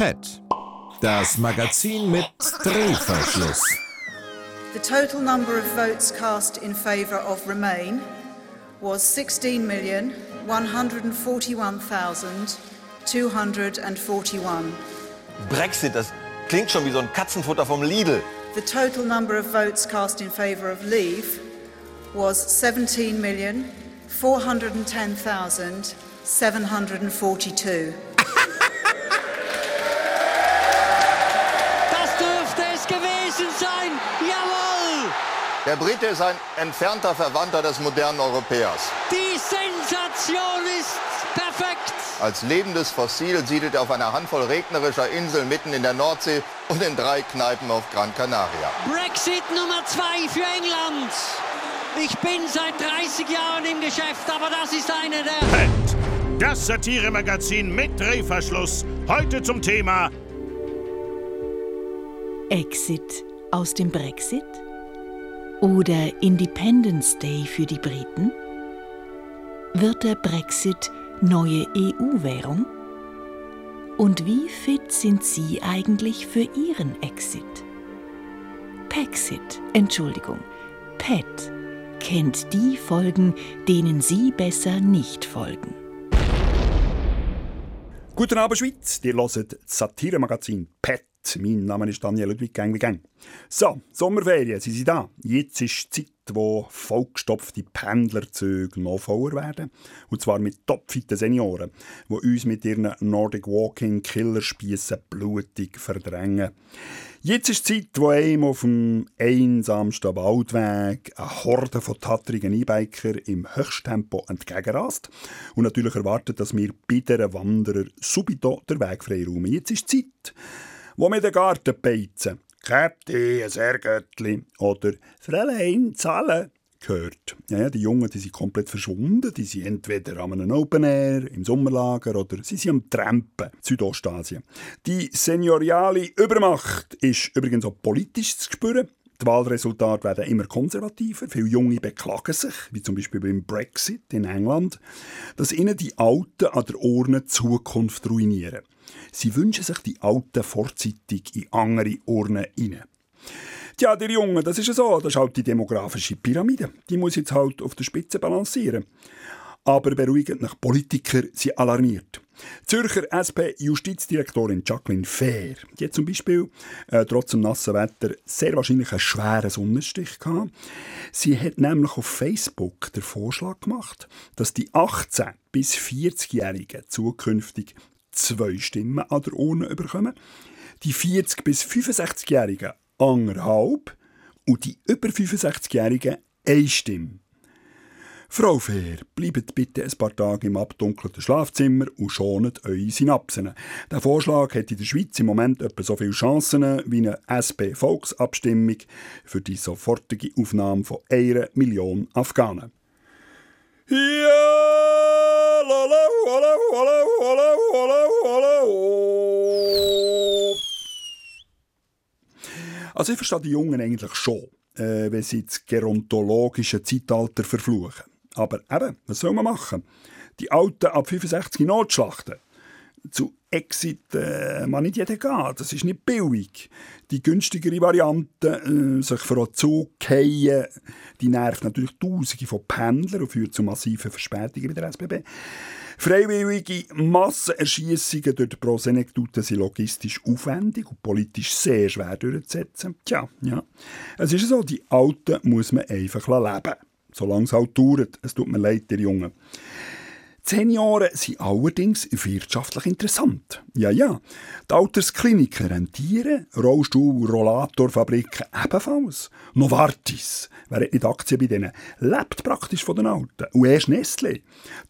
PET, das Magazin mit Drehverschluss. The total number of votes cast in favour of Remain was 16,141,241. Brexit, das klingt schon wie so ein Katzenfutter vom Lidl. The total number of votes cast in favour of Leave was 17,410,742. Sein. Jawohl! Der Brite ist ein entfernter Verwandter des modernen Europäers. Die Sensation ist perfekt. Als lebendes Fossil siedelt er auf einer Handvoll regnerischer Inseln mitten in der Nordsee und in drei Kneipen auf Gran Canaria. Brexit Nummer zwei für England. Ich bin seit 30 Jahren im Geschäft, aber das ist eine der... PET, das Satiremagazin mit Drehverschluss. Heute zum Thema Exit aus dem Brexit? Oder Independence Day für die Briten? Wird der Brexit neue EU-Währung? Und wie fit sind Sie eigentlich für Ihren Exit? Pexit, Entschuldigung, PET, kennt die Folgen, denen Sie besser nicht folgen. Guten Abend, Schweiz. Ihr hört das Satiremagazin PET. Mein Name ist Daniel Ludwig Gang wie Gang. So, Sommerferien, Sie sind da. Jetzt ist die Zeit, wo vollgestopfte Pendlerzüge noch voller werden. Und zwar mit topfitten Senioren, die uns mit ihren Nordic Walking Killerspiessen blutig verdrängen. Jetzt ist die Zeit, wo einem auf dem einsamsten Waldweg eine Horde von tattrigen E-Biker im Höchsttempo entgegenrast und natürlich erwartet, dass wir bei Wanderer subito den Weg freiräumen. Jetzt ist die Zeit, wo wir den Garten beizen. Käpti, ein Sergöttli oder Fräulein, zahlen gehört. Ja, ja, die Jungen die sind komplett verschwunden. Die sind entweder an einem Open Air, im Sommerlager oder sie sind am Trampen, Südostasien. Die senioriale Übermacht ist übrigens auch politisch zu spüren. Die Wahlresultate werden immer konservativer. Viele Junge beklagen sich, wie zum Beispiel beim Brexit in England, dass ihnen die Alten an der Urne Zukunft ruinieren. Sie wünschen sich die Alten vorzeitig in andere Urnen hinein. Tja, die Jungen, das ist ja so, das ist halt die demografische Pyramide. Die muss jetzt halt auf der Spitze balancieren. Aber beruhigend nach Politiker sind alarmiert. Zürcher SP-Justizdirektorin Jacqueline Fair, die hat zum Beispiel äh, trotz dem nassen Wetter sehr wahrscheinlich einen schweren Sonnenstich gehabt. Sie hat nämlich auf Facebook den Vorschlag gemacht, dass die 18- bis 40-Jährigen zukünftig zwei Stimmen an der Urne bekommen, die 40- bis 65-Jährigen anderthalb und die über 65-Jährigen eine Stimme. Frau Fair, bleibt bitte ein paar Tage im abdunkelten Schlafzimmer und schonet eure Synapsen. Der Vorschlag hat in der Schweiz im Moment etwa so viele Chancen wie eine SP-Volksabstimmung für die sofortige Aufnahme von einer Million Afghanen. Ja, Also ich verstehe die Jungen eigentlich schon, äh, wenn sie das gerontologische Zeitalter verfluchen. Aber eben, was soll man machen? Die Alten ab 65 Notschlachten. Zu Exit äh, man nicht jeder gehen, das ist nicht billig. Die günstigere Variante, äh, sich vor einen Zug fallen, die nervt natürlich Tausende von Pendlern und führt zu massiven Verspätungen bei der SBB. Freiwillige Massenerschießungen durch die Prosenektuten sind logistisch aufwendig und politisch sehr schwer durchzusetzen. Tja, ja. Es ist so, die Alten muss man einfach leben solange es halt dauert. Es tut mir leid, die Jungen. Die Senioren sind allerdings wirtschaftlich interessant. Ja, ja. Die Alterskliniken rentieren, Rollstuhl- Rollatorfabriken ebenfalls. Novartis, wer hat nicht Aktien bei denen, lebt praktisch von den Alten. Und erst Nestle.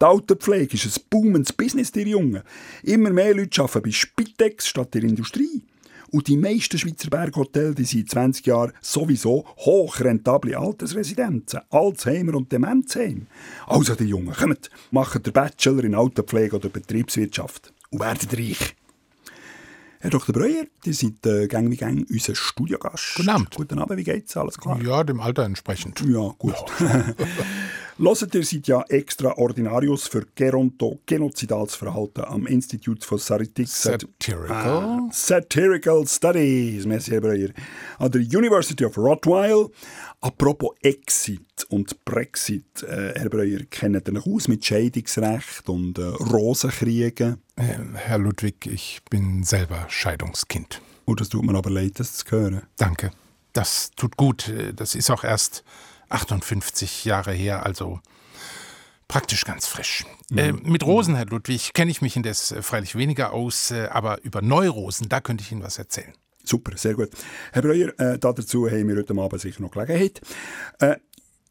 Die Altenpflege ist ein boomendes Business, die Jungen. Immer mehr Leute arbeiten bei Spitex statt der Industrie. Und die meisten Schweizer Berghotels die sind in 20 Jahren sowieso hochrentable Altersresidenzen, Alzheimer und Demenzheim. Also die Jungen, kommt, machen den Bachelor in Altenpflege oder Betriebswirtschaft und werden reich. Herr Dr. Breuer, Sie sind äh, gang wie gang unser Studiogast. Guten Abend. Guten Abend, wie geht's? Alles klar? Ja, dem Alter entsprechend. Ja, gut. Hört ihr seid ja Extraordinarius für Geronto genozidales Verhalten am Institut for Satirical, Satirical? Satirical Studies, merci Breuer, an der University of Rottweil. Apropos Exit und Brexit, äh, Herr Breuer, kennt ihr noch aus mit Scheidungsrecht und äh, Rosenkriegen? Äh, Herr Ludwig, ich bin selber Scheidungskind. Oh, das tut mir aber leid, das zu hören. Danke. Das tut gut. Äh, Das ist auch erst 58 Jahre her, also praktisch ganz frisch. Äh, mit Rosen, Herr Ludwig, kenne ich mich indes äh, freilich weniger aus, äh, aber über Neurosen, da könnte ich Ihnen was erzählen. Super, sehr gut. Herr Breuer, äh, da dazu haben wir heute Abend sicher noch Gelegenheit. Äh,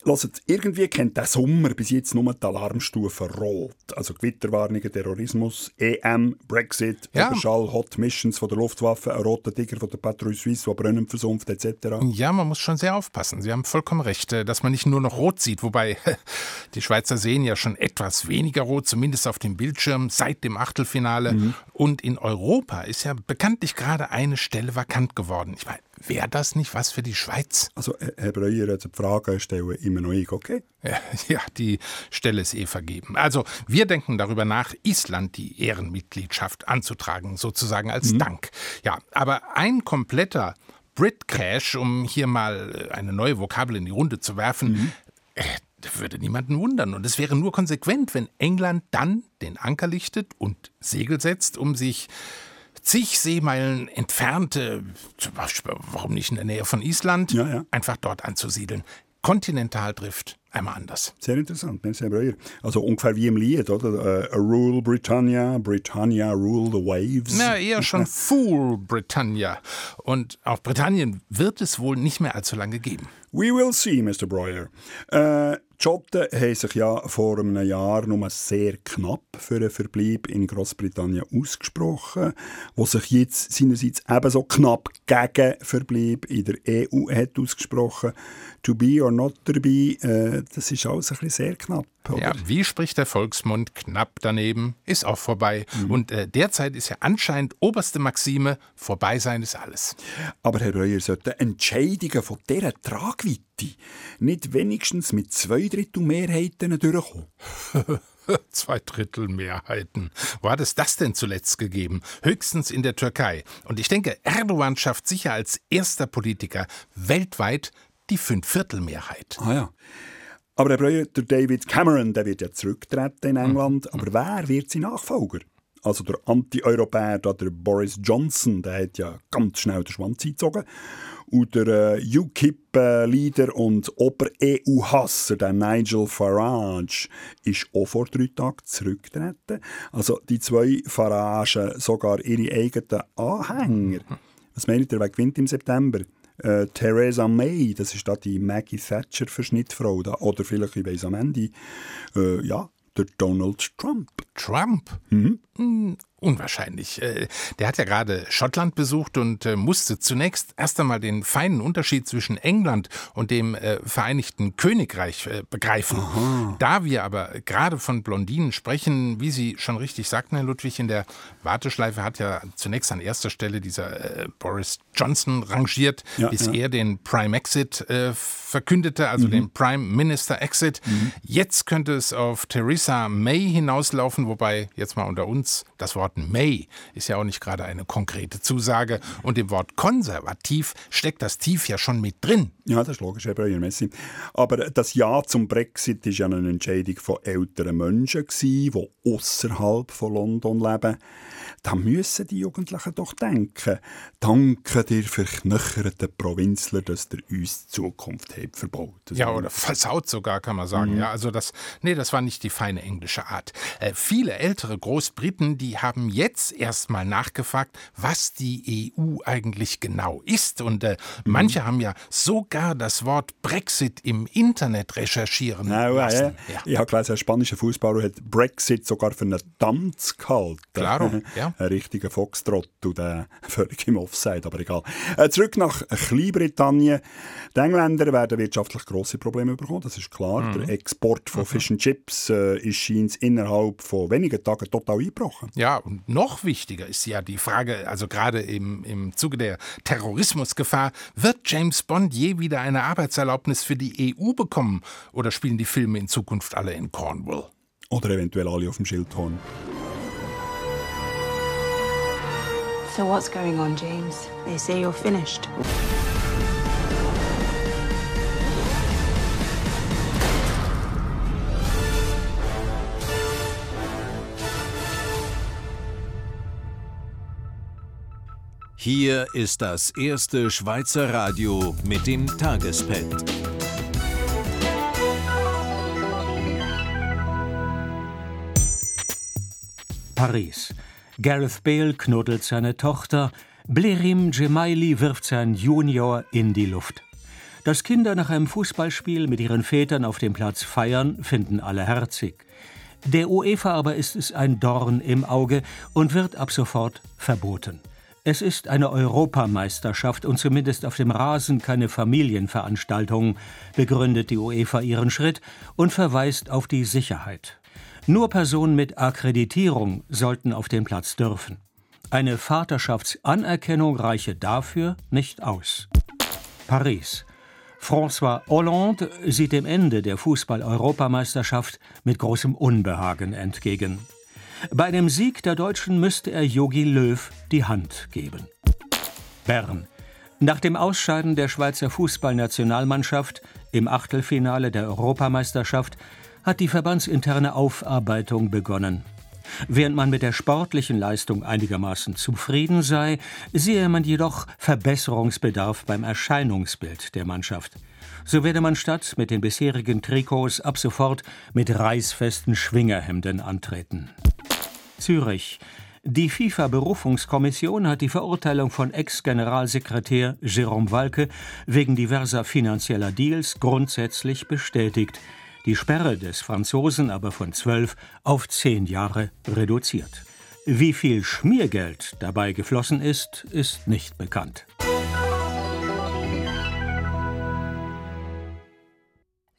Hört, irgendwie kennt der Sommer bis jetzt nur die Alarmstufe Rot. Also Gewitterwarnungen, Terrorismus, EM, Brexit, Ja. Überschall, Hot Missions von der Luftwaffe, ein roter Tiger von der Patrouille Suisse, der Brunnen versumpft, etc. Ja, man muss schon sehr aufpassen. Sie haben vollkommen recht, äh, dass man nicht nur noch rot sieht, wobei die Schweizer sehen ja schon etwas weniger rot, zumindest auf dem Bildschirm seit dem Achtelfinale. Und in Europa ist ja bekanntlich gerade eine Stelle vakant geworden. Ich meine, wäre das nicht was für die Schweiz? Also, Herr- Breuer, also die Frage stellen immer noch ich, okay? Ja, die Stelle ist eh vergeben. Also, wir denken darüber nach, Island die Ehrenmitgliedschaft anzutragen, sozusagen als Dank. Ja, aber ein kompletter Brit-Crash, um hier mal äh, eine neue Vokabel in die Runde zu werfen, äh, würde niemanden wundern. Und es wäre nur konsequent, wenn England dann den Anker lichtet und Segel setzt, um sich zig Seemeilen entfernte, zum Beispiel, warum nicht in der Nähe von Island, Ja, ja. einfach dort anzusiedeln. Kontinentaldrift, einmal anders. Sehr interessant, merci, Herr Breuer. Also ungefähr wie im Lied, oder? A Rule Britannia, Britannia Rule the Waves. Na, eher schon Fool Britannia. Und auch Britannien wird es wohl nicht mehr allzu lange geben. We will see, Mr. Breuer. Äh, die Schotten haben sich ja vor einem Jahr nur sehr knapp für einen Verbleib in Großbritannien ausgesprochen, wo sich jetzt seinerseits ebenso knapp gegen Verbleib in der EU hat ausgesprochen. To be or not to be, äh, das ist alles ein bisschen sehr knapp. Ja, wie spricht der Volksmund? Knapp daneben, ist auch vorbei. Und äh, derzeit ist ja anscheinend oberste Maxime, vorbei sein ist alles. Aber Herr Breuer, sollten Entscheidungen von dieser Tragweite nicht wenigstens mit zwei Drittel Mehrheiten durchkommen? Zwei Drittel Mehrheiten. Wo hat es das denn zuletzt gegeben? Höchstens in der Türkei. Und ich denke, Erdogan schafft sicher als erster Politiker weltweit die Fünfviertelmehrheit. Ah ja. Aber der David Cameron, der wird ja zurücktreten in England. Aber wer wird sein Nachfolger? Also der Anti-Europäer, der Boris Johnson, der hat ja ganz schnell den Schwanz eingezogen. Und der äh, UKIP-Leader und Ober-EU-Hasser, der Nigel Farage, ist auch vor drei Tagen zurückgetreten. Also die zwei Faragen, sogar ihre eigenen Anhänger. Was meint ihr, wer gewinnt im September? Äh, Theresa May, das ist da die Maggie Thatcher Verschnittfrau da. Oder vielleicht, ich weiss am Ende, äh, ja, der Donald Trump. Trump? Hm, unwahrscheinlich. Äh, Der hat ja gerade Schottland besucht und äh, musste zunächst erst einmal den feinen Unterschied zwischen England und dem äh, Vereinigten Königreich begreifen. Da wir aber gerade von Blondinen sprechen, wie Sie schon richtig sagten, Herr Ludwig, in der Warteschleife hat ja zunächst an erster Stelle dieser Boris Johnson rangiert, Ja, bis ja. er den Prime Exit verkündete, also den Prime Minister Exit. Jetzt könnte es auf Theresa May hinauslaufen, wobei jetzt mal unter uns das Wort May ist ja auch nicht gerade eine konkrete Zusage und im Wort konservativ steckt das Tief ja schon mit drin. Ja, das ist logisch, Herr Breuer, merci. Aber das Ja zum Brexit war ja eine Entscheidung von älteren Menschen, die außerhalb von London leben. Da müssen die Jugendlichen doch denken. Danke dir verknöcherten Provinzler, dass ihr uns die Zukunft habt verbaut. Das Ja, oder versaut sogar, kann man sagen. Ja, also das, nee, das war nicht die feine englische Art. Äh, viele ältere Großbriten, die haben jetzt erstmal nachgefragt, was die EU eigentlich genau ist. Und äh, manche haben ja sogar das Wort Brexit im Internet recherchieren Ja, ja, lassen. ja. Ich habe gelesen, ein spanischer Fußballer hat Brexit sogar für einen Tanz gehalten. Claro, ja. Ein richtiger Foxtrott und äh, völlig im Offside, aber egal. Äh, zurück nach Kleinbritannien. Die Engländer werden wirtschaftlich grosse Probleme bekommen, das ist klar. Mhm. Der Export von Fish and Chips äh, ist scheint innerhalb von wenigen Tagen total eingebrochen. Ja, und noch wichtiger ist ja die Frage, also gerade im, im Zuge der Terrorismusgefahr, wird James Bond je wieder wieder eine Arbeitserlaubnis für die EU bekommen? Oder spielen die Filme in Zukunft alle in Cornwall? Oder eventuell alle auf dem Schildhorn. So what's going on, James? They say you're finished. Hier ist das erste Schweizer Radio mit dem Tagespad. Paris. Gareth Bale knuddelt seine Tochter, Blerim Gemaili wirft sein Junior in die Luft. Dass Kinder nach einem Fußballspiel mit ihren Vätern auf dem Platz feiern, finden alle herzig. Der UEFA aber ist es ein Dorn im Auge und wird ab sofort verboten. Es ist eine Europameisterschaft und zumindest auf dem Rasen keine Familienveranstaltung, begründet die UEFA ihren Schritt und verweist auf die Sicherheit. Nur Personen mit Akkreditierung sollten auf den Platz dürfen. Eine Vaterschaftsanerkennung reiche dafür nicht aus. Paris. François Hollande sieht dem Ende der Fußball-Europameisterschaft mit großem Unbehagen entgegen. Bei dem Sieg der Deutschen müsste er Jogi Löw die Hand geben. Bern. Nach dem Ausscheiden der Schweizer Fußballnationalmannschaft im Achtelfinale der Europameisterschaft hat die verbandsinterne Aufarbeitung begonnen. Während man mit der sportlichen Leistung einigermaßen zufrieden sei, sehe man jedoch Verbesserungsbedarf beim Erscheinungsbild der Mannschaft. So werde man statt mit den bisherigen Trikots ab sofort mit reißfesten Schwingerhemden antreten. Zürich. Die FIFA-Berufungskommission hat die Verurteilung von Ex-Generalsekretär Jérôme Walke wegen diverser finanzieller Deals grundsätzlich bestätigt, die Sperre des Franzosen aber von zwölf auf zehn Jahre reduziert. Wie viel Schmiergeld dabei geflossen ist, ist nicht bekannt.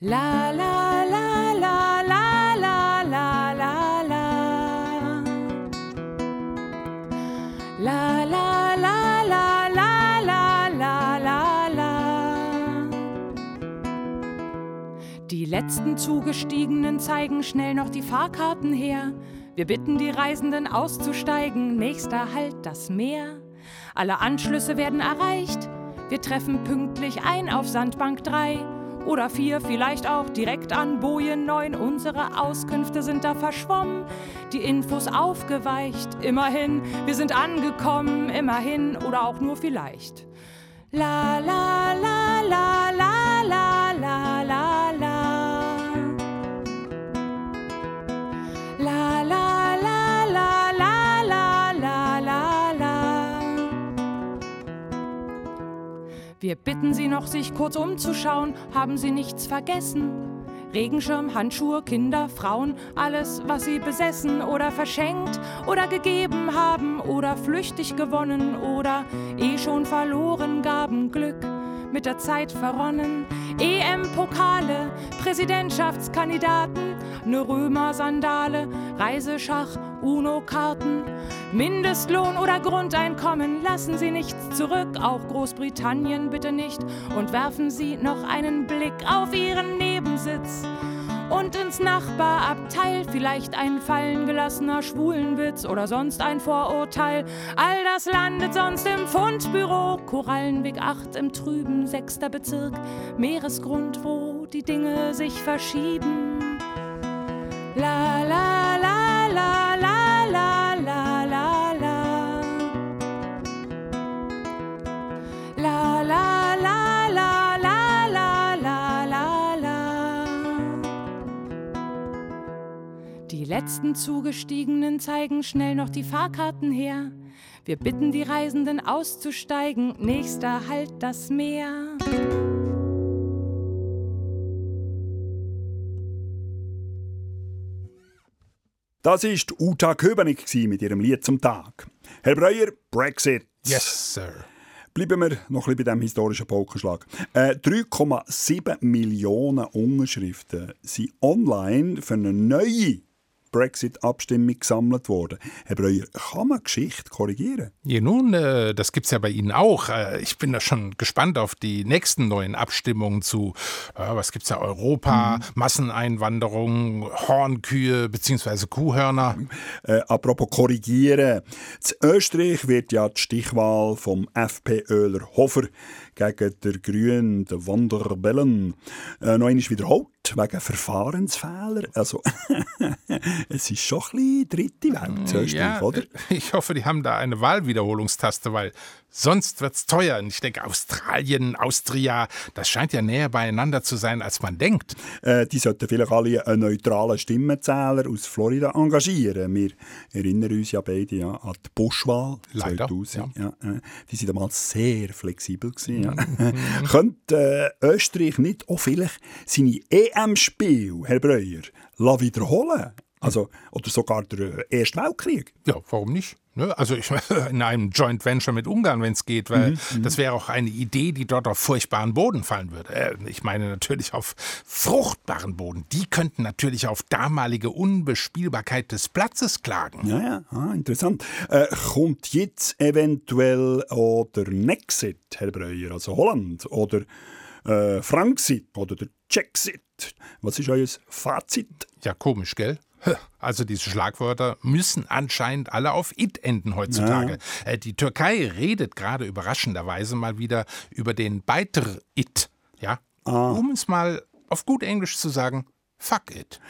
La la letzten Zugestiegenen zeigen schnell noch die Fahrkarten her. Wir bitten die Reisenden auszusteigen, nächster Halt das Meer. Alle Anschlüsse werden erreicht. Wir treffen pünktlich ein auf Sandbank 3 oder 4, vielleicht auch direkt an Bojen 9. Unsere Auskünfte sind da verschwommen, die Infos aufgeweicht. Immerhin, wir sind angekommen, immerhin oder auch nur vielleicht. La la la la la Wir bitten Sie noch, sich kurz umzuschauen. Haben Sie nichts vergessen? Regenschirm, Handschuhe, Kinder, Frauen, alles, was Sie besessen oder verschenkt oder gegeben haben oder flüchtig gewonnen oder eh schon verloren gaben Glück mit der Zeit verronnen. EM-Pokale, Präsidentschaftskandidaten, ne Römer-Sandale, Reiseschach, UNO-Karten, Mindestlohn oder Grundeinkommen, lassen Sie nichts zurück, auch Großbritannien bitte nicht, und werfen Sie noch einen Blick auf Ihren Nebensitz. Und ins Nachbarabteil vielleicht ein fallen gelassener Schwulenwitz oder sonst ein Vorurteil. All das landet sonst im Fundbüro. Korallenweg 8 im trüben 6. Bezirk. Meeresgrund, wo die Dinge sich verschieben. La la la la la letzten Zugestiegenen zeigen schnell noch die Fahrkarten her. Wir bitten die Reisenden auszusteigen. Nächster Halt das Meer. Das war Uta Köbenig mit ihrem Lied zum Tag. Herr Breuer, Brexit. Yes, Sir. Bleiben wir noch ein bisschen bei diesem historischen Polkenschlag. Äh, 3,7 Millionen Unterschriften sind online für eine neue Brexit-Abstimmung gesammelt worden. Herr Breuer, kann man Geschichte korrigieren? Ja, nun, äh, das gibt es ja bei Ihnen auch. Äh, ich bin da schon gespannt auf die nächsten neuen Abstimmungen zu, äh, was gibt es ja, Europa, mhm. Masseneinwanderung, Hornkühe bzw. Kuhhörner. Apropos korrigieren. In Österreich wird ja die Stichwahl vom FPÖler Hofer gegen der Grünen, der Wanderbellen, äh, noch einmal wiederholt, wegen Verfahrensfehler. Also, es ist schon ein bisschen dritte Welt, Österreich, ja, oder? Ich hoffe, die haben da eine Wahlwiederholungstaste, weil sonst wird es teuer. Und ich denke, Australien, Austria, das scheint ja näher beieinander zu sein, als man denkt. Äh, die sollten vielleicht alle einen neutralen Stimmenzähler aus Florida engagieren. Wir erinnern uns ja beide ja, an die Buschwahl Leider, 2000. Ja. Ja, äh, die waren damals sehr flexibel. Gewesen, ja. Mhm. Könnte äh, Österreich nicht auch vielleicht seine EM-Spiel, Herr Breuer, wiederholen also, oder sogar der Erste Weltkrieg. Ja, warum nicht? Ne? Also ich, in einem Joint Venture mit Ungarn, wenn es geht, weil mhm, das wäre auch eine Idee, die dort auf furchtbaren Boden fallen würde. Äh, ich meine natürlich auf fruchtbaren Boden. Die könnten natürlich auf damalige Unbespielbarkeit des Platzes klagen. Ja, ja, ah, interessant. Äh, kommt jetzt eventuell auch der Nexit, Herr Breuer, also Holland, oder äh, Franksit oder der Czechsit? Was ist euer Fazit? Ja, komisch, gell? Also diese Schlagwörter müssen anscheinend alle auf it enden heutzutage. Ja. Äh, die Türkei redet gerade überraschenderweise mal wieder über den Beiter it, ja, ah. um es mal auf gut Englisch zu sagen, fuck it.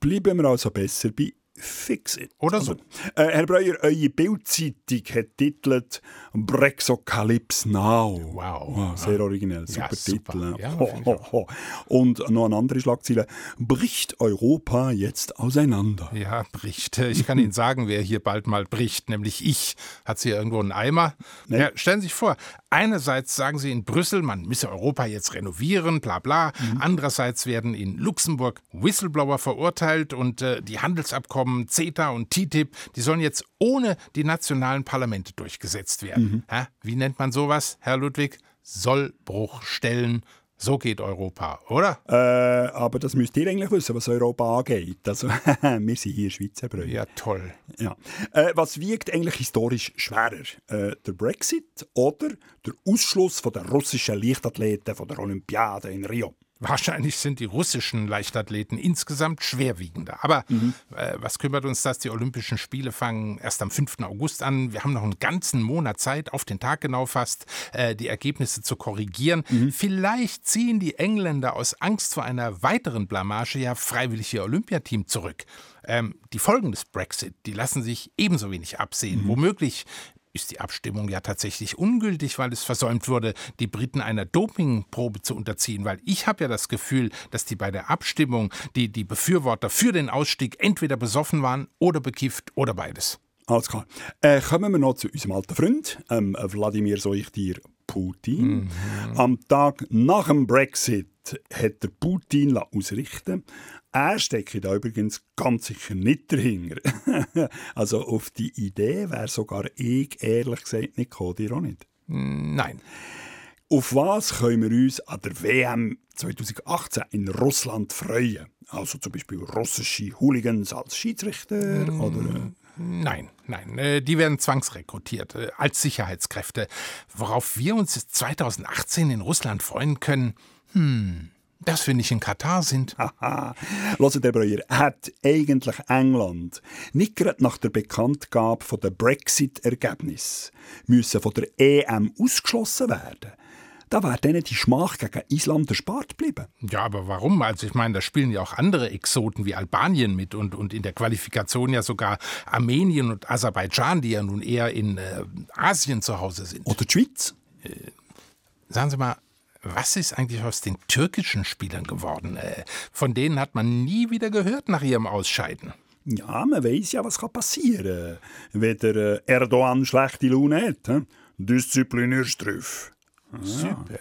Bleiben wir also besser bei Fix it. Oder so. Äh, Herr Breuer, eure Bildzeitung hat titelt Brexocalypse Now. Wow. wow sehr originell, super ja, Titel. Ja, ho, ho, ho. Und noch eine andere Schlagzeile. Bricht Europa jetzt auseinander? Ja, bricht. Ich kann Ihnen sagen, wer hier bald mal bricht, nämlich ich. Hat sie irgendwo einen Eimer? Nee. Ja, stellen Sie sich vor, einerseits sagen Sie in Brüssel, man müsse Europa jetzt renovieren, bla bla. Mhm. Andererseits werden in Luxemburg Whistleblower verurteilt und äh, die Handelsabkommen Abkommen CETA und TTIP, die sollen jetzt ohne die nationalen Parlamente durchgesetzt werden. Mhm. Wie nennt man sowas, Herr Ludwig? Sollbruchstellen. So geht Europa, oder? Äh, aber das müsst ihr eigentlich wissen, was Europa angeht. Also, wir sind hier Schweizer Brüder. Ja, toll. Ja. Äh, was wiegt eigentlich historisch schwerer? Äh, der Brexit oder der Ausschluss von der russischen Leichtathleten von der Olympiade in Rio? Wahrscheinlich sind die russischen Leichtathleten insgesamt schwerwiegender. Aber mhm. äh, was kümmert uns das? Die Olympischen Spiele fangen erst am 5. August an. Wir haben noch einen ganzen Monat Zeit, auf den Tag genau fast, äh, die Ergebnisse zu korrigieren. Mhm. Vielleicht ziehen die Engländer aus Angst vor einer weiteren Blamage ja freiwillig ihr Olympiateam zurück. Ähm, die Folgen des Brexit, die lassen sich ebenso wenig absehen. Mhm. Womöglich ist die Abstimmung ja tatsächlich ungültig, weil es versäumt wurde, die Briten einer Dopingprobe zu unterziehen. Weil ich habe ja das Gefühl, dass die bei der Abstimmung die, die Befürworter für den Ausstieg entweder besoffen waren oder bekifft oder beides. Alles klar. Äh, kommen wir noch zu unserem alten Freund, ähm, Wladimir Soichtir Putin. Mhm. Am Tag nach dem Brexit hat der Putin ausrichten er steckt da übrigens ganz sicher nicht dahinter. also auf die Idee wäre sogar ich ehrlich gesagt nicht gekommen, dir auch nicht. Nein. Auf was können wir uns an der WM 2018 in Russland freuen? Also zum Beispiel russische Hooligans als Schiedsrichter mm, oder... Nein, nein, äh, die werden zwangsrekrutiert äh, als Sicherheitskräfte. Worauf wir uns 2018 in Russland freuen können, hm, dass wir nicht in Katar sind. Haha. Hört der Breuer, hat eigentlich England nicht gerade nach der Bekanntgabe von der Brexit-Ergebnis müssen von der EM ausgeschlossen werden? Da wäre denen die Schmach gegen Island erspart geblieben. Ja, aber warum? Also ich meine, da spielen ja auch andere Exoten wie Albanien mit und, und in der Qualifikation ja sogar Armenien und Aserbaidschan, die ja nun eher in äh, Asien zu Hause sind. Oder die Schweiz. Äh, sagen Sie mal, was ist eigentlich aus den türkischen Spielern geworden? Äh, von denen hat man nie wieder gehört nach ihrem Ausscheiden. Ja, man weiß ja, was passieren kann, wenn der äh, Erdogan schlechte Laune hat. He? Disziplinierstrafe. Ah. Super.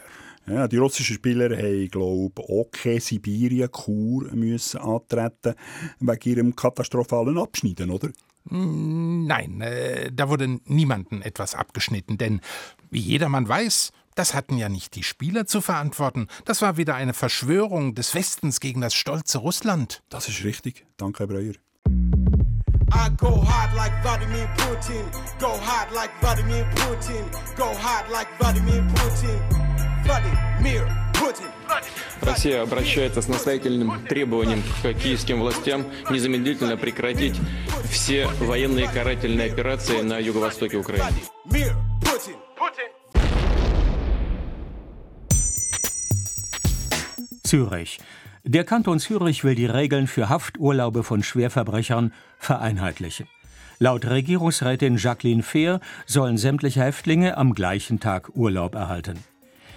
Ja, die russischen Spieler haben, glaube ich, keine Sibirien-Kur antreten wegen ihrem katastrophalen Abschneiden, oder? Hm, nein, äh, da wurde niemandem etwas abgeschnitten, denn wie jedermann weiß, das hatten ja nicht die Spieler zu verantworten. Das war wieder eine Verschwörung des Westens gegen das stolze Russland. Das ist richtig. Danke, Herr Breuer. I go hard like Vladimir Putin. Go hard like Vladimir Putin. Go hard like Vladimir Putin. Vladimir Putin. Россия обращается с настоятельным требованием к киевским властям незамедлительно прекратить все военные карательные операции на юго-востоке Украины. Mir Putin. Zürich. Der Kanton Zürich will die Regeln für Hafturlaube von Schwerverbrechern vereinheitlichen. Laut Regierungsrätin Jacqueline Fehr sollen sämtliche Häftlinge am gleichen Tag Urlaub erhalten.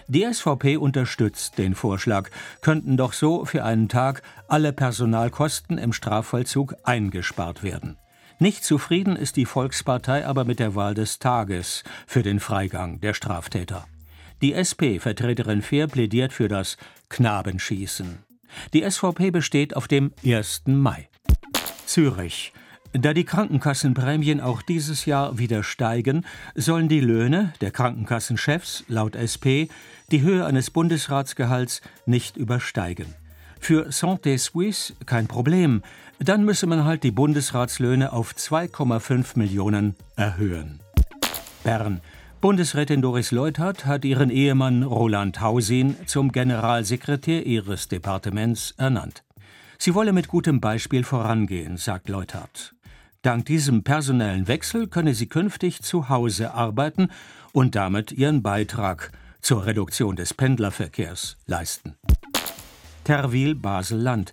Die SVP unterstützt den Vorschlag, könnten doch so für einen Tag alle Personalkosten im Strafvollzug eingespart werden. Nicht zufrieden ist die Volkspartei aber mit der Wahl des Tages für den Freigang der Straftäter. Die SP-Vertreterin Fehr plädiert für das Knabenschießen. Die SVP besteht auf dem 1. Mai. Zürich. Da die Krankenkassenprämien auch dieses Jahr wieder steigen, sollen die Löhne der Krankenkassenchefs laut SP die Höhe eines Bundesratsgehalts nicht übersteigen. Für Santé Suisse kein Problem, dann müsse man halt die Bundesratslöhne auf 2,5 Millionen erhöhen. Bern. Bundesrätin Doris Leuthard hat ihren Ehemann Roland Hausin zum Generalsekretär ihres Departements ernannt. Sie wolle mit gutem Beispiel vorangehen, sagt Leuthard. Dank diesem personellen Wechsel könne sie künftig zu Hause arbeiten und damit ihren Beitrag zur Reduktion des Pendlerverkehrs leisten. Terwil Basel-Land.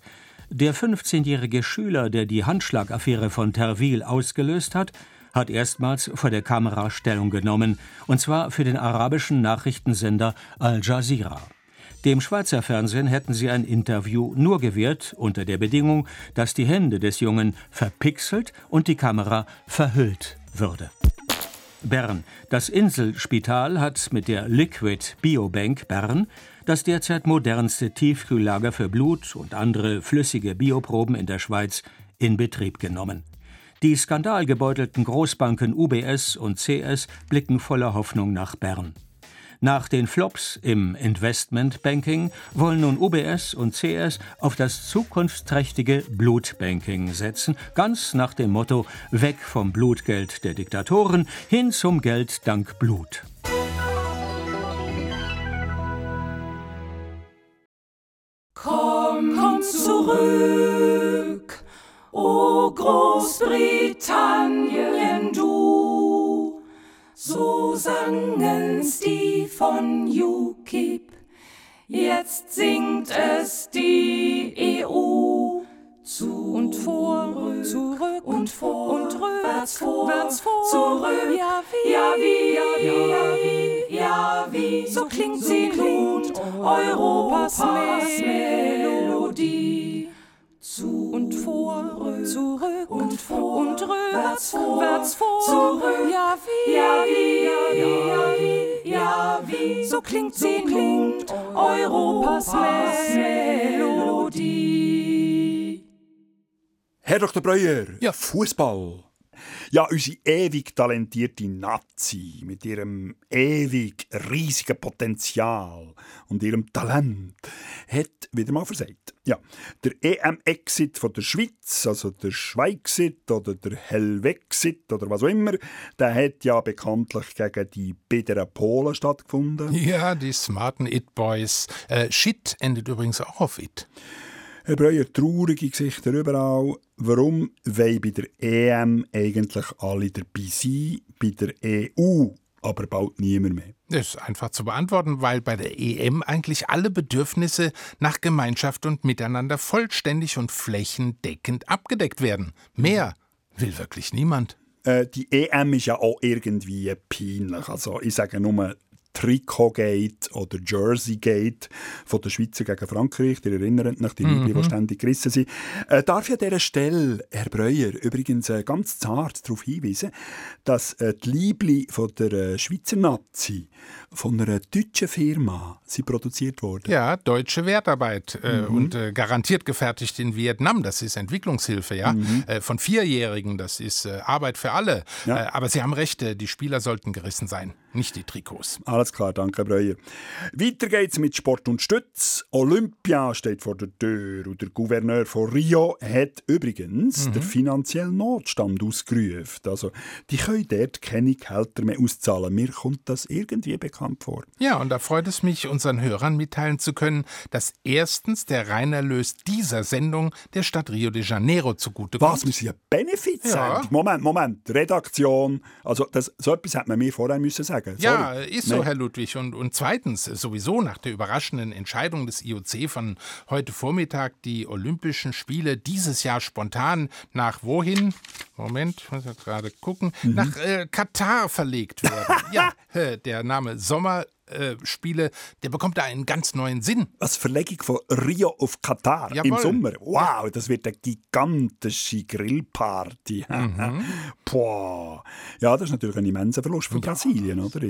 Der 15-jährige Schüler, der die Handschlagaffäre von Terwil ausgelöst hat, hat erstmals vor der Kamera Stellung genommen, und zwar für den arabischen Nachrichtensender Al Jazeera. Dem Schweizer Fernsehen hätten sie ein Interview nur gewährt unter der Bedingung, dass die Hände des Jungen verpixelt und die Kamera verhüllt würde. Bern. Das Inselspital hat mit der Liquid Biobank Bern das derzeit modernste Tiefkühllager für Blut und andere flüssige Bioproben in der Schweiz in Betrieb genommen. Die skandalgebeutelten Großbanken UBS und CS blicken voller Hoffnung nach Bern. Nach den Flops im Investmentbanking wollen nun UBS und CS auf das zukunftsträchtige Blutbanking setzen, ganz nach dem Motto Weg vom Blutgeld der Diktatoren hin zum Geld dank Blut. Komm, komm zurück, o Großbritannien, du. So sangen's die von UKIP, jetzt singt es die EU. Zu und vor, zurück und vor und rückwärts, vorwärts, vor, zurück, ja wie, ja wie, ja wie, ja wie, ja wie, so klingt sie nun, Europas Melodie. Zu und vor, zurück und vor und rückwärts, vorwärts, vor, zurück, ja wie, ja wie, ja wie, ja wie, ja wie, so klingt sie nun, Europas Melodie. Herr Dr. Breuer, ja. Fußball. Ja, unsere ewig talentierte Nazi mit ihrem ewig riesigen Potenzial und ihrem Talent hat wieder mal versagt. Ja, der EM-Exit von der Schweiz, also der Schweixit oder der Helvexit oder was auch immer, der hat ja bekanntlich gegen die bitteren Polen stattgefunden. Ja, die smarten It-Boys. Äh, Shit endet übrigens auch auf It. Herr Breuer, traurige Gesichter überall. Warum wollen bei der EM eigentlich alle dabei sein, bei der EU aber bald niemand mehr? Das ist einfach zu beantworten, weil bei der EM eigentlich alle Bedürfnisse nach Gemeinschaft und Miteinander vollständig und flächendeckend abgedeckt werden. Mehr will wirklich niemand. Äh, die EM ist ja auch irgendwie peinlich. Also ich sage nur Trikotgate oder Jerseygate von der Schweizer gegen Frankreich. Ihr erinnert euch, die mhm. Liebling, die ständig gerissen sind. Äh, darf ich an dieser Stelle, Herr Breuer, übrigens äh, ganz zart darauf hinweisen, dass äh, die Liebling von der äh, Schweizer Nazi von einer deutschen Firma sie produziert wurden. Ja, deutsche Wertarbeit äh, mhm. und äh, garantiert gefertigt in Vietnam. Das ist Entwicklungshilfe, ja. Mhm. von Vierjährigen, das ist Arbeit für alle. Ja. aber Sie haben recht, die Spieler sollten gerissen sein. nicht die Trikots. Alles klar, danke Breuer. Weiter geht's mit Sport und Stütz. Olympia steht vor der Tür und der Gouverneur von Rio hat übrigens Mhm. den finanziellen Notstand ausgerufen. Also, die können dort keine Gehälter mehr auszahlen. Mir kommt das irgendwie bekannt vor. Ja, und da freut es mich, unseren Hörern mitteilen zu können, dass erstens der Reinerlös dieser Sendung der Stadt Rio de Janeiro zugutekommt. Was, wir sind eine Benefizsendung? Ja. Moment, Moment, Redaktion. Also, das, so etwas hätte man mir vorher müssen sagen Ja, Sorry. ist so, Nein. Herr Ludwig. Und, und zweitens, sowieso nach der überraschenden Entscheidung des IOC von heute Vormittag, die Olympischen Spiele dieses Jahr spontan nach wohin? Moment, ich muss ja gerade gucken. Mhm. Nach äh, Katar verlegt werden. ja, äh, der Name Sommerspiele, der bekommt da einen ganz neuen Sinn. Was Verlegung von Rio auf Katar im Jawohl. Sommer. Wow, das wird eine gigantische Grillparty. Mhm. Boah. Ja, das ist natürlich ein immenser Verlust für Brasilien, oder?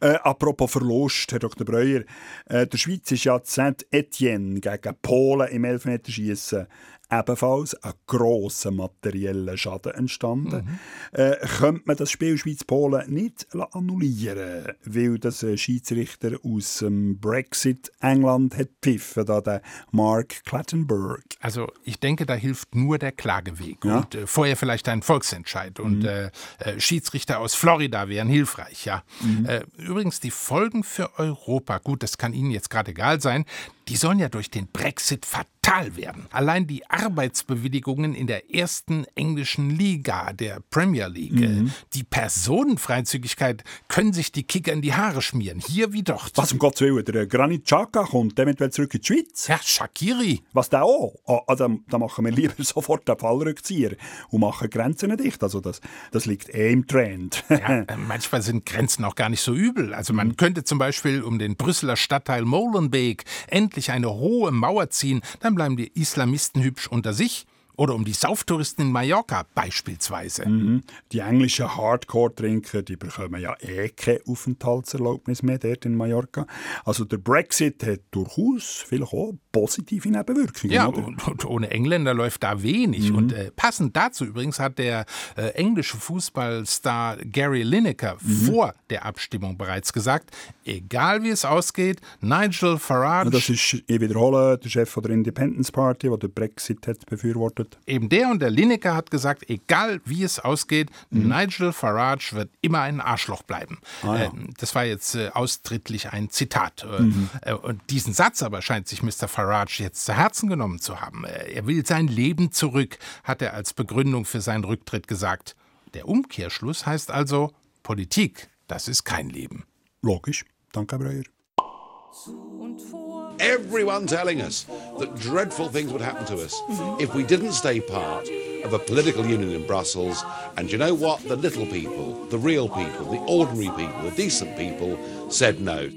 Äh, apropos Verlust, Herr Dr. Breuer, äh, der Schweiz ist ja Saint-Étienne gegen Polen im Elfmeterschießen ebenfalls ein grosser materieller Schaden entstanden. Äh, könnte man das Spiel Schweiz-Polen nicht annullieren, weil das Schiedsrichter aus dem Brexit England hat pfiffen, da der Mark Clattenburg. Also ich denke, da hilft nur der Klageweg Ja. und äh, vorher vielleicht ein Volksentscheid und Mhm. äh, äh, Schiedsrichter aus Florida wären hilfreich, ja. Mhm. Äh, übrigens die Folgen für Europa, gut, das kann Ihnen jetzt gerade egal sein, die sollen ja durch den Brexit fatal werden. Allein die Arbeitsbewilligungen in der ersten englischen Liga, der Premier League, Mhm. die Personenfreizügigkeit können sich die Kicker in die Haare schmieren, hier wie dort. Was um Gottes Willen, der Granit Xhaka kommt eventuell zurück in die Schweiz. Ja, Shakiri. Was der auch? Ah, also, da machen wir lieber sofort den Fallrückzieher und machen Grenzen dicht. Also das, das liegt eh im Trend. Ja, äh, manchmal sind Grenzen auch gar nicht so übel. Also man könnte zum Beispiel um den Brüsseler Stadtteil Molenbeek endlich eine hohe Mauer ziehen, dann bleiben die Islamisten hübsch unter sich. Oder um die Sauftouristen in Mallorca beispielsweise. Mhm. Die englischen Hardcore-Trinker, die bekommen ja eh keine Aufenthaltserlaubnis mehr dort in Mallorca. Also der Brexit hat durchaus vielleicht auch positive Nebenwirkungen. Ja, und, und ohne Engländer läuft da wenig. Mhm. Und äh, passend dazu übrigens hat der äh, englische Fußballstar Gary Lineker Mhm. vor der Abstimmung bereits gesagt, egal wie es ausgeht, Nigel Farage... Das ist, ich wiederhole, der Chef von der Independence Party, der den Brexit hat befürwortet. Eben der und der Lineker hat gesagt, egal wie es ausgeht, Nigel Farage wird immer ein Arschloch bleiben. Mhm. Ah, ja. Ähm, das war jetzt äh, austrittlich ein Zitat. Äh, Mhm. äh, und diesen Satz aber scheint sich Mr. Farage jetzt zu Herzen genommen zu haben. Äh, er will sein Leben zurück, hat er als Begründung für seinen Rücktritt gesagt. Der Umkehrschluss heißt also, Politik, das ist kein Leben. Logisch. Danke, Breuer. Everyone telling us that dreadful things would happen to us if we didn't stay part of a political union in Brussels. And you know what? The little people, the real people, the ordinary people, the decent people said no.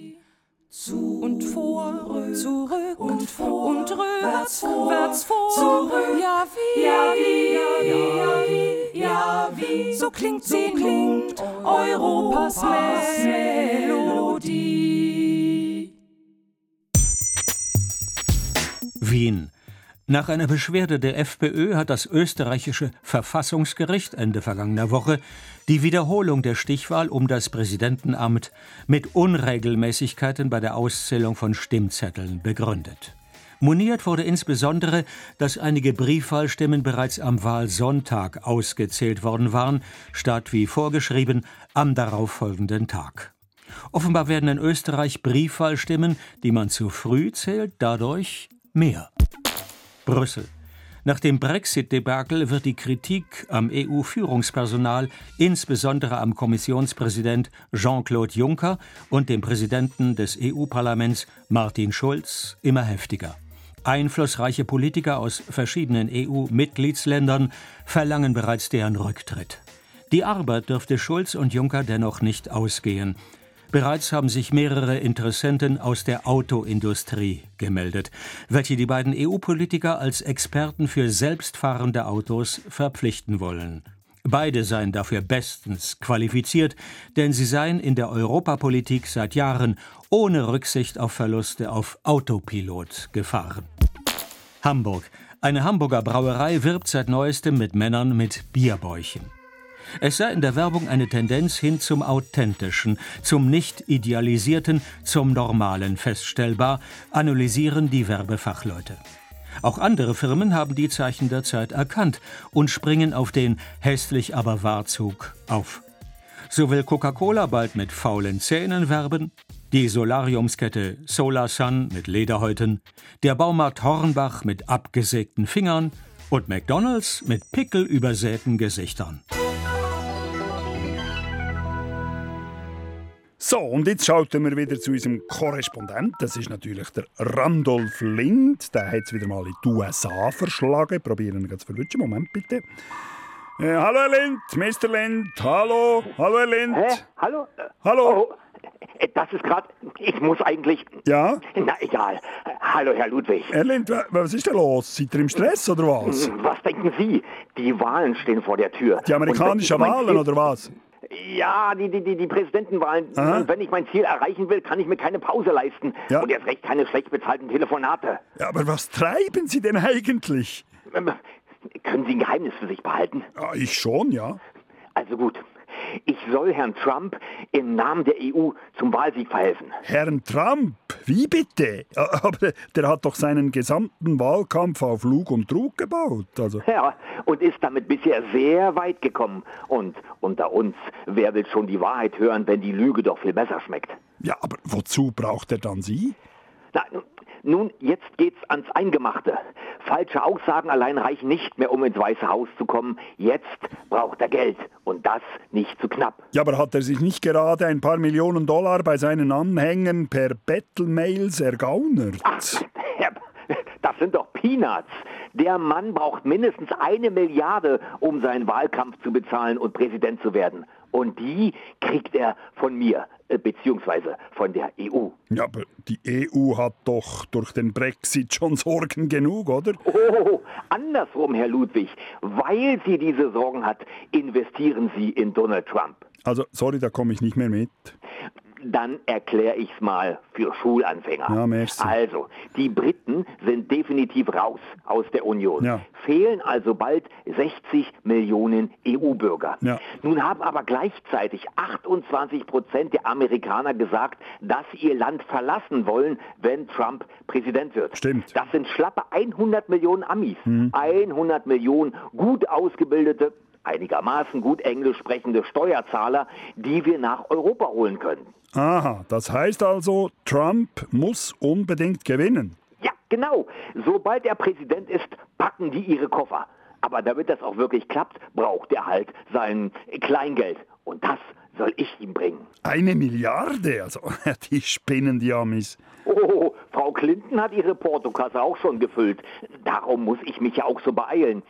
Und vor, zurück und vor, und rückwärts, rückwärts, vor, ja wie, ja wie, ja wie, ja wie, so klingt sie nun, Europas Melodie. Wien. Nach einer Beschwerde der FPÖ hat das österreichische Verfassungsgericht Ende vergangener Woche die Wiederholung der Stichwahl um das Präsidentenamt mit Unregelmäßigkeiten bei der Auszählung von Stimmzetteln begründet. Moniert wurde insbesondere, dass einige Briefwahlstimmen bereits am Wahlsonntag ausgezählt worden waren, statt wie vorgeschrieben am darauffolgenden Tag. Offenbar werden in Österreich Briefwahlstimmen, die man zu früh zählt, dadurch mehr. Brüssel. Nach dem Brexit-Debakel wird die Kritik am EU-Führungspersonal, insbesondere am Kommissionspräsident Jean-Claude Juncker und dem Präsidenten des EU-Parlaments Martin Schulz, immer heftiger. Einflussreiche Politiker aus verschiedenen EU-Mitgliedsländern verlangen bereits deren Rücktritt. Die Arbeit dürfte Schulz und Juncker dennoch nicht ausgehen. Bereits haben sich mehrere Interessenten aus der Autoindustrie gemeldet, welche die beiden EU-Politiker als Experten für selbstfahrende Autos verpflichten wollen. Beide seien dafür bestens qualifiziert, denn sie seien in der Europapolitik seit Jahren ohne Rücksicht auf Verluste auf Autopilot gefahren. Hamburg. Eine Hamburger Brauerei wirbt seit neuestem mit Männern mit Bierbäuchen. Es sei in der Werbung eine Tendenz hin zum Authentischen, zum nicht idealisierten, zum Normalen feststellbar, analysieren die Werbefachleute. Auch andere Firmen haben die Zeichen der Zeit erkannt und springen auf den hässlich aber Wahrzug auf. So will Coca-Cola bald mit faulen Zähnen werben, die Solariumskette Solar Sun mit Lederhäuten, der Baumarkt Hornbach mit abgesägten Fingern und McDonalds mit pickelübersäten Gesichtern. So, und jetzt schalten wir wieder zu unserem Korrespondent. Das ist natürlich der Randolph Lind. Der hat es wieder mal in die USA verschlagen. Probieren wir zu verwischen. Moment bitte. Äh, hallo Herr Lind, Mr. Lind. Hallo, hallo Herr Lind. Hä? Hallo? Hallo. Oh, äh, das ist gerade. Ich muss eigentlich. Ja? Na egal. Hallo, Herr Ludwig. Herr Lind, wa- was ist denn los? Seid ihr im Stress oder was? Was denken Sie? Die Wahlen stehen vor der Tür. Die amerikanischen Wahlen oder was? Ja, die, die, die, die Präsidentenwahlen. Aha. Und wenn ich mein Ziel erreichen will, kann ich mir keine Pause leisten. Ja. Und erst recht keine schlecht bezahlten Telefonate. Ja, aber was treiben Sie denn eigentlich? Ähm, Können Sie ein Geheimnis für sich behalten? Ja, ich schon, ja. Also gut. Ich soll Herrn Trump im Namen der EU zum Wahlsieg verhelfen. Herrn Trump, wie bitte? Aber der hat doch seinen gesamten Wahlkampf auf Lug und Trug gebaut. Also, Ja, und ist damit bisher sehr weit gekommen. Und unter uns, wer will schon die Wahrheit hören, wenn die Lüge doch viel besser schmeckt? ja, aber wozu braucht er dann Sie? Na, nun, jetzt geht's ans Eingemachte. Falsche Aussagen allein reichen nicht mehr, um ins Weiße Haus zu kommen. Jetzt braucht er Geld. Und das nicht zu knapp. Ja, aber hat er sich nicht gerade ein paar Millionen Dollar bei seinen Anhängern per Battle-Mails ergaunert? Ja, Das sind doch Peanuts. Der Mann braucht mindestens eine Milliarde, um seinen Wahlkampf zu bezahlen und Präsident zu werden. Und die kriegt er von mir, beziehungsweise von der EU. Ja, aber die EU hat doch durch den Brexit schon Sorgen genug, oder? Oh, andersrum, Herr Ludwig. Weil sie diese Sorgen hat, investieren Sie in Donald Trump. Also, sorry, da komme ich nicht mehr mit. Dann erkläre ich's mal für Schulanfänger. Ja. Also, die Briten sind definitiv raus aus der Union. Ja. Fehlen also bald 60 Millionen EU-Bürger. Ja. Nun haben aber gleichzeitig 28 Prozent der Amerikaner gesagt, dass sie ihr Land verlassen wollen, wenn Trump Präsident wird. Stimmt. Das sind schlappe 100 Millionen Amis. Mhm. 100 Millionen gut ausgebildete, einigermaßen gut Englisch sprechende Steuerzahler, die wir nach Europa holen können. Aha, das heißt also, Trump muss unbedingt gewinnen. Ja, genau. Sobald er Präsident ist, packen die ihre Koffer. Aber damit das auch wirklich klappt, braucht er halt sein Kleingeld. Und das soll ich ihm bringen. Eine Milliarde, also die spinnen die Amis. Oh, Frau Clinton hat ihre Portokasse auch schon gefüllt. Darum muss ich mich ja auch so beeilen.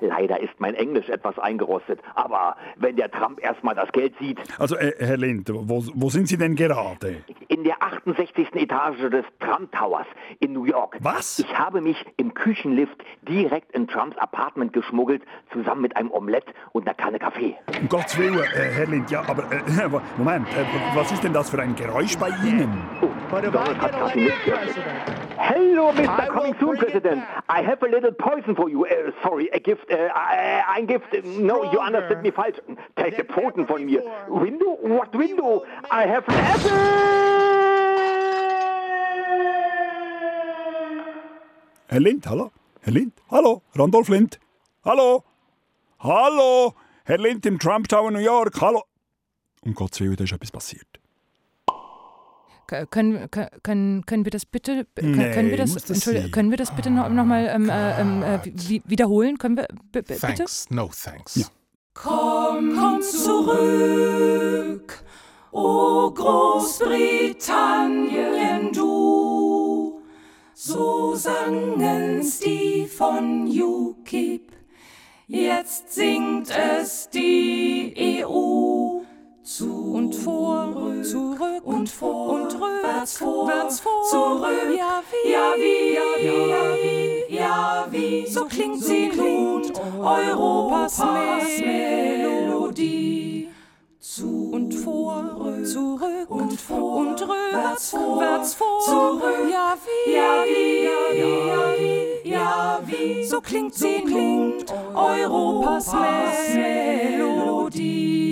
Leider ist mein Englisch etwas eingerostet. Aber wenn der Trump erstmal das Geld sieht, Also, äh, Herr Lind, wo, wo sind Sie denn gerade? in der 68. Etage des Trump Towers in New York. Was? Ich habe mich im Küchenlift direkt in Trumps Apartment geschmuggelt, zusammen mit einem Omelett und einer Kanne Kaffee. Um Gottes Willen, äh, Herr Lind, ja, aber äh, Moment, äh, was ist denn das für ein Geräusch bei Ihnen? Donald hat Kaffee mitgebracht. Hello, Mr. Coming Soon President. I have a little poison for you. Uh, sorry, a gift. Uh, uh, ein Gift. No, you understood me falsch. Take the Pfoten von mir. Window? What window? I have an apple. Herr Lind, hallo? Herr Lind, hallo? Randolph Lind, hallo? Hallo? Herr Lind im Trump Tower New York, hallo? Um Gottes Willen, da ist etwas passiert. Können, können, können wir das bitte, können, Nee, können wir das, das können wir das bitte noch, noch mal ähm, äh, ähm, äh, wi- wiederholen? Können wir b- b- bitte? Thanks, no thanks. Komm, komm zurück, o Großbritannien, du. So sangen's die von UKIP, jetzt singt es die EU. Zu Und vor, zurück und vor und rückwärts, vor, wärts vor, zurück, ja wie, ja wie, ja wie, ja wie, so klingt so sie klingt Europas Melodie. Zu und vor, zurück und vor und rückwärts, vor, wärts vor, zurück, ja wie, ja wie, ja wie, ja wie, so klingt sie klingt Europas Melodie.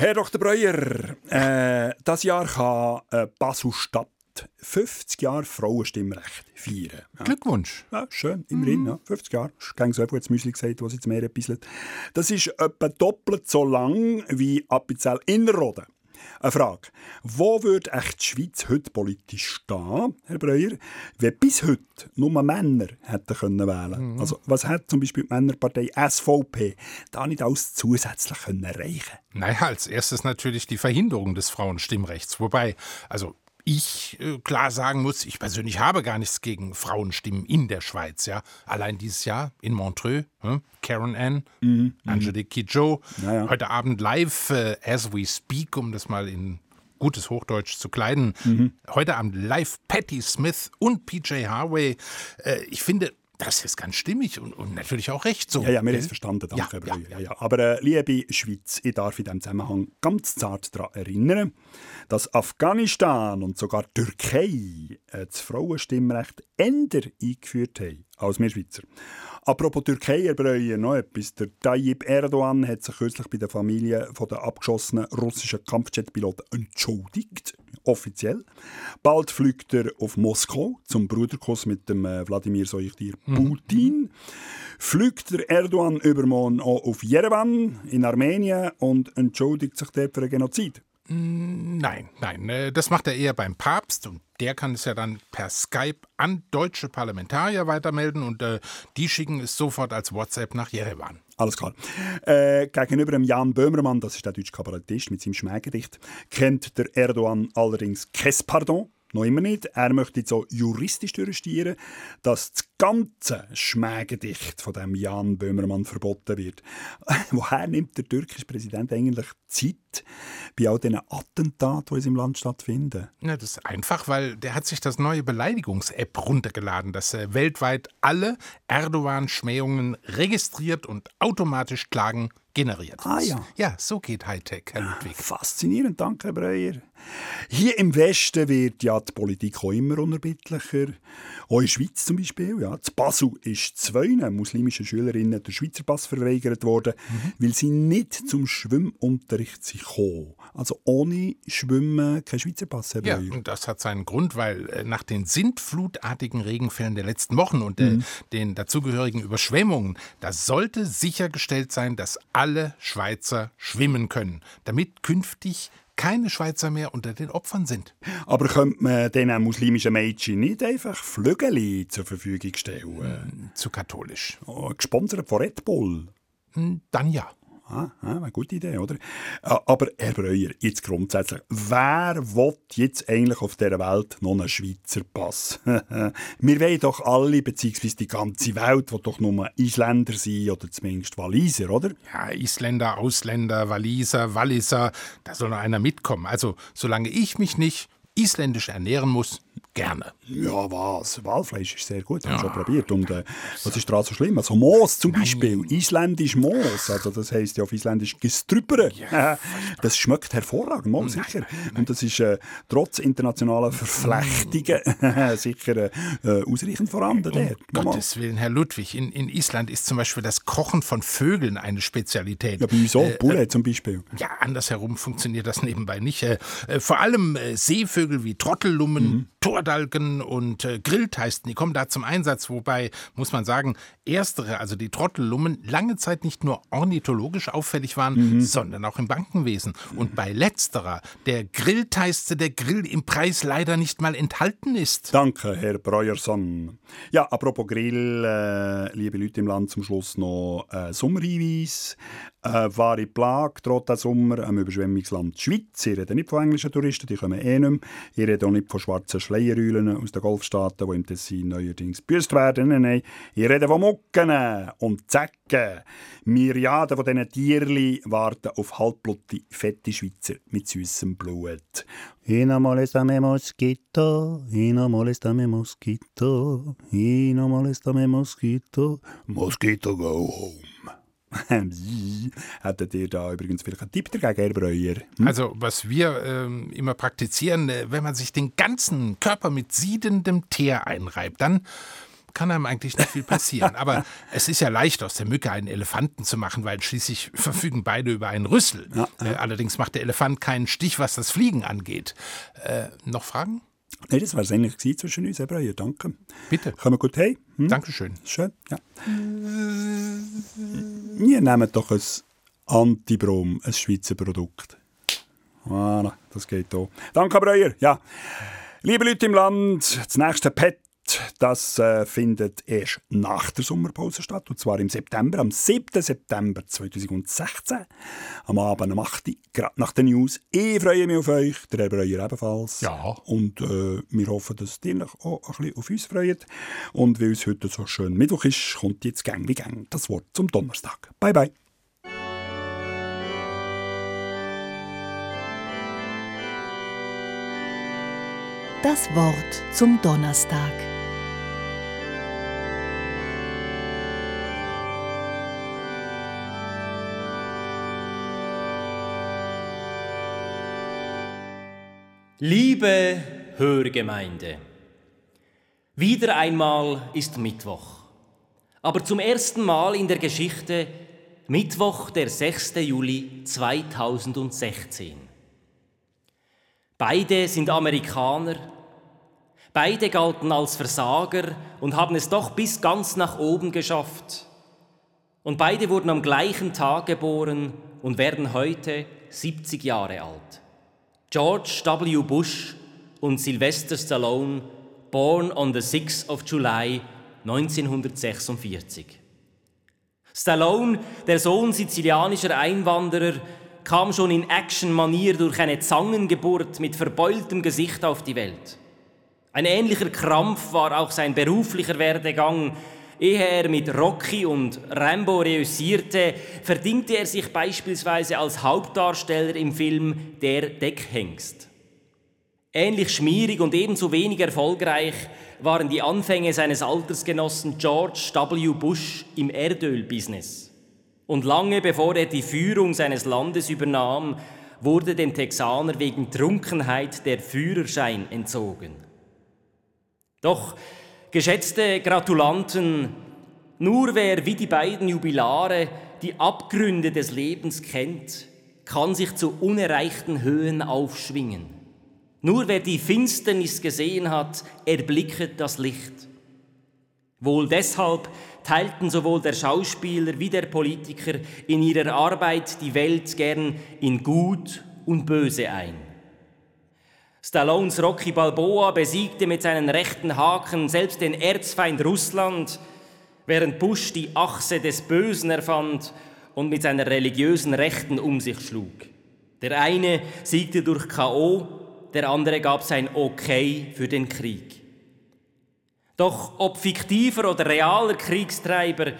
Herr Dr. Breuer, äh, das Jahr kann äh, Basel-Stadt 50 Jahre Frauenstimmrecht feiern. Ja. Glückwunsch. Ja, schön, immerhin. Mhm. Ja, 50 Jahre. Ich habe so jetzt Müsli gesagt, was jetzt mehr ein Das ist etwa doppelt so lang wie Appenzell Innerrhoden. Eine Frage. Wo würde echt die Schweiz heute politisch stehen, Herr Breuer, wenn bis heute nur Männer hätten können wählen mhm. Also, was hat zum Beispiel die Männerpartei SVP da nicht alles zusätzlich können erreichen Naja, als erstes natürlich die Verhinderung des Frauenstimmrechts. Wobei, also ich äh, klar sagen muss, ich persönlich habe gar nichts gegen Frauenstimmen in der Schweiz. Ja, allein dieses Jahr in Montreux, hm? Karen Ann, mhm. Angelique Kidjo, ja, ja. heute Abend live äh, as we speak, um das mal in gutes Hochdeutsch zu kleiden. Mhm. Heute Abend live Patti Smith und PJ Harvey. Äh, ich finde, das ist ganz stimmig und, und, natürlich auch recht so. Ja, ja, wir haben es verstanden, danke. Ja, ja, ja. ja. Aber äh, liebe Schweiz, ich darf in diesem Zusammenhang ganz zart daran erinnern, dass Afghanistan und sogar Türkei äh, das Frauenstimmrecht änder eingeführt haben als wir Schweizer. Apropos Türkei, Herr Breuer, noch etwas. Der Tayyip Erdogan hat sich kürzlich bei der Familie von der abgeschossenen russischen Kampfjetpiloten entschuldigt. Offiziell. Bald fliegt er auf Moskau zum Bruderkuss mit dem äh, Wladimir Soichtir mhm. Putin. Mhm. Fliegt der Erdogan übermorgen auch auf Jerewan in Armenien und entschuldigt sich dort für einen Genozid. Mm, nein, nein, äh, das macht er eher beim Papst und der kann es ja dann per Skype an deutsche Parlamentarier weitermelden und äh, die schicken es sofort als WhatsApp nach Jerewan. Alles klar. Äh, gegenüber dem Jan Böhmermann, das ist der deutsche Kabarettist mit seinem Schmähgedicht, kennt der Erdogan allerdings kein Pardon noch immer nicht. Er möchte so juristisch durchstieren, dass das ganze Schmägedicht von dem Jan Böhmermann verboten wird. Woher nimmt der türkische Präsident eigentlich Zeit bei all diesen Attentaten, die in seinem Land stattfinden? Ja, das ist einfach, weil der hat sich das neue Beleidigungs-App runtergeladen, das äh, weltweit alle Erdogan-Schmähungen registriert und automatisch Klagen generiert. Ah ja. Ja, so geht Hightech, Herr Ludwig. Faszinierend, danke, Herr Breuer. Hier im Westen wird ja die Politik auch immer unerbittlicher. Auch in der Schweiz zum Beispiel. Ja. Zu Basel ist zwei muslimischen Schülerinnen der Schweizer Pass verweigert worden, mhm. weil sie nicht zum Schwimmunterricht sind gekommen. Also ohne Schwimmen kein Schweizer Pass. Herr ja, und das hat seinen Grund, weil äh, nach den sintflutartigen Regenfällen der letzten Wochen und äh, mhm. den dazugehörigen Überschwemmungen, da sollte sichergestellt sein, dass alle Schweizer schwimmen können, damit künftig keine Schweizer mehr unter den Opfern sind. Aber könnte man diesen muslimischen Mädchen nicht einfach Flügel zur Verfügung stellen? Hm, zu katholisch. Oh, gesponsert von Red Bull? Hm, dann ja. Ah, ah, eine gute Idee, oder? Ah, aber Herr Breuer, jetzt grundsätzlich, wer will jetzt eigentlich auf dieser Welt noch einen Schweizer Pass? Wir wollen doch alle, beziehungsweise die ganze Welt, will doch nur Isländer sein oder zumindest Waliser, oder? Ja, Isländer, Ausländer, Waliser, Walliser, da soll noch einer mitkommen. Also, solange ich mich nicht isländisch ernähren muss, gerne. Ja, was? Walfleisch ist sehr gut, habe ich ja. schon probiert. Und äh, was ist daran so schlimm? Also Moos zum Nein. Beispiel, isländisch Moos, also das heisst ja auf isländisch gestrüppere. Ja, das schmeckt hervorragend, mal sicher. Und das ist äh, trotz internationaler Verflechtungen sicher äh, ausreichend vorhanden. Um Gottes Willen, Herr Ludwig, in, in Island ist zum Beispiel das Kochen von Vögeln eine Spezialität. Ja, wieso? Äh, Bulle zum Beispiel. Ja, andersherum funktioniert das nebenbei nicht. Äh, äh, vor allem Seevögel wie Trottellummen, mhm. Tordalken und äh, Grillteisten, die kommen da zum Einsatz, wobei, muss man sagen, erstere, also die Trottellummen, lange Zeit nicht nur ornithologisch auffällig waren, mhm. sondern auch im Bankenwesen. Und bei letzterer, der Grillteiste, der Grill im Preis leider nicht mal enthalten ist. Danke, Herr Breuerson. Ja, apropos Grill, äh, liebe Leute im Land, zum Schluss noch äh, Sommerhinweis. Eine wahre Plage droht diesen Sommer am Überschwemmungsland Schweiz. Ich rede nicht von englischen Touristen, die kommen eh nicht mehr. Ich rede auch nicht von schwarzen Schleierhäulen aus den Golfstaaten, die im Tessin neuerdings gebüßt werden. Nein, nein. Ich rede von Mucken und Zecken. Myriaden von diesen Tierli warten auf halbblutige, fette Schweizer mit süßem Blut. Y no molestame mosquito, y no molestame mosquito, y no molestame mosquito, mosquito go home. Hättet ihr da übrigens vielleicht einen Tipp dagegen, Herr Breuer? Hm? Also, was wir ähm, immer praktizieren, äh, wenn man sich den ganzen Körper mit siedendem Teer einreibt, dann kann einem eigentlich nicht viel passieren. Aber es ist ja leicht, aus der Mücke einen Elefanten zu machen, weil schließlich verfügen beide über einen Rüssel. Ja, ja. Äh, allerdings macht der Elefant keinen Stich, was das Fliegen angeht. Äh, noch Fragen? Nein, das war es eigentlich zwischen uns, Herr Breuer. Danke. Bitte. Kommen wir gut hey? Hm? Dankeschön. Schön, ja. Wir nehmen doch ein Antibrom, ein Schweizer Produkt. Voilà, das geht auch. Danke, Breuer. Ja. Liebe Leute im Land, das nächste PET das äh, findet erst nach der Sommerpause statt, und zwar im September, am 7. September 2016, am Abend um 8 Uhr, gerade nach den News. Ich freue mich auf euch, der Herr Breuer ebenfalls. Ja. Und äh, wir hoffen, dass ihr euch auch ein bisschen auf uns freut. Und weil es heute so schön Mittwoch ist, kommt jetzt gang wie gang das Wort zum Donnerstag. Bye, bye. Das Wort zum Donnerstag. Liebe Hörgemeinde, wieder einmal ist Mittwoch, aber zum ersten Mal in der Geschichte Mittwoch, der 6. Juli 2016. Beide sind Amerikaner, beide galten als Versager und haben es doch bis ganz nach oben geschafft. Und beide wurden am gleichen Tag geboren und werden heute 70 Jahre alt. George W. Bush und Sylvester Stallone, born on the 6th of July 1946. Stallone, der Sohn sizilianischer Einwanderer, kam schon in Action-Manier durch eine Zangengeburt mit verbeultem Gesicht auf die Welt. Ein ähnlicher Krampf war auch sein beruflicher Werdegang, Ehe er mit Rocky und Rambo reüssierte, verdingte er sich beispielsweise als Hauptdarsteller im Film Der Deckhengst. Ähnlich schmierig und ebenso wenig erfolgreich waren die Anfänge seines Altersgenossen George W. Bush im Erdölbusiness. Und lange bevor er die Führung seines Landes übernahm, wurde dem Texaner wegen Trunkenheit der Führerschein entzogen. Doch Geschätzte Gratulanten, nur wer wie die beiden Jubilare die Abgründe des Lebens kennt, kann sich zu unerreichten Höhen aufschwingen. Nur wer die Finsternis gesehen hat, erblicket das Licht. Wohl deshalb teilten sowohl der Schauspieler wie der Politiker in ihrer Arbeit die Welt gern in Gut und Böse ein. Stallones Rocky Balboa besiegte mit seinen rechten Haken selbst den Erzfeind Russland, während Bush die Achse des Bösen erfand und mit seiner religiösen Rechten um sich schlug. Der eine siegte durch KO, der andere gab sein Okay für den Krieg. Doch ob fiktiver oder realer Kriegstreiber,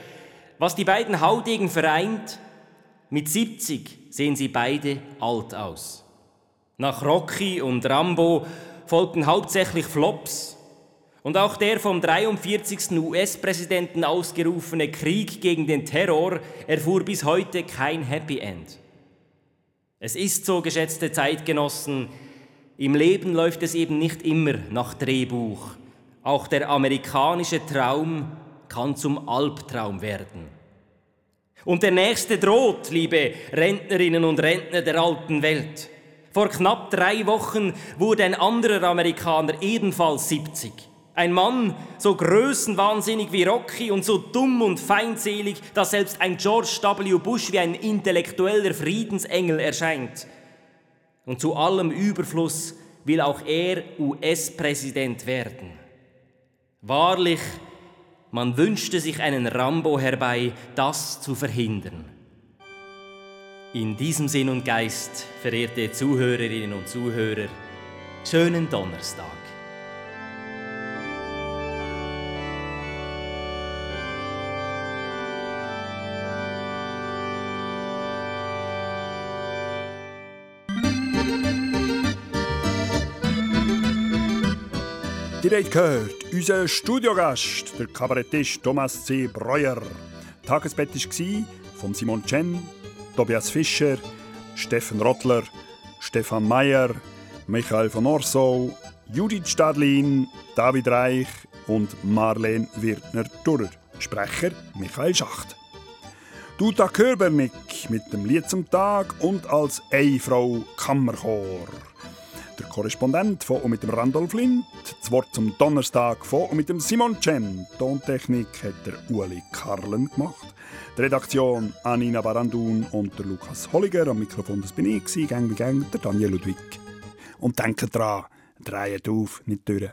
was die beiden Haudegen vereint, mit 70 sehen sie beide alt aus. Nach Rocky und Rambo folgten hauptsächlich Flops. Und auch der vom 43. US-Präsidenten ausgerufene Krieg gegen den Terror erfuhr bis heute kein Happy End. Es ist so, geschätzte Zeitgenossen, im Leben läuft es eben nicht immer nach Drehbuch. Auch der amerikanische Traum kann zum Albtraum werden. Und der nächste droht, liebe Rentnerinnen und Rentner der alten Welt. Vor knapp drei Wochen wurde ein anderer Amerikaner ebenfalls 70. Ein Mann, so größenwahnsinnig wie Rocky und so dumm und feindselig, dass selbst ein George W. Bush wie ein intellektueller Friedensengel erscheint. Und zu allem Überfluss will auch er US-Präsident werden. Wahrlich, man wünschte sich einen Rambo herbei, das zu verhindern. In diesem Sinn und Geist, verehrte Zuhörerinnen und Zuhörer, schönen Donnerstag. Habt gehört, unser Studiogast, der Kabarettist Thomas C. Breuer. Tagesbett war von Simon Chen, Tobias Fischer, Steffen Rottler, Stefan Mayer, Michael von Orsau, Judith Stadlin, David Reich, und Marlene Wirtner-Durrer. Sprecher Michael Schacht. Duta Körbernick mit dem Lied zum Tag und als Eifrau Kammerchor. Der Korrespondent von und mit dem Randolph Lind, das Wort zum Donnerstag von und mit dem Simon Chen. Tontechnik hat der Uli Karlen gemacht. Die Redaktion Anina Barandun und der Lukas Holliger. Am Mikrofon das bin ich, gang wie gang, der Daniel Ludwig. Und denkt dran, dreht auf, nicht durch.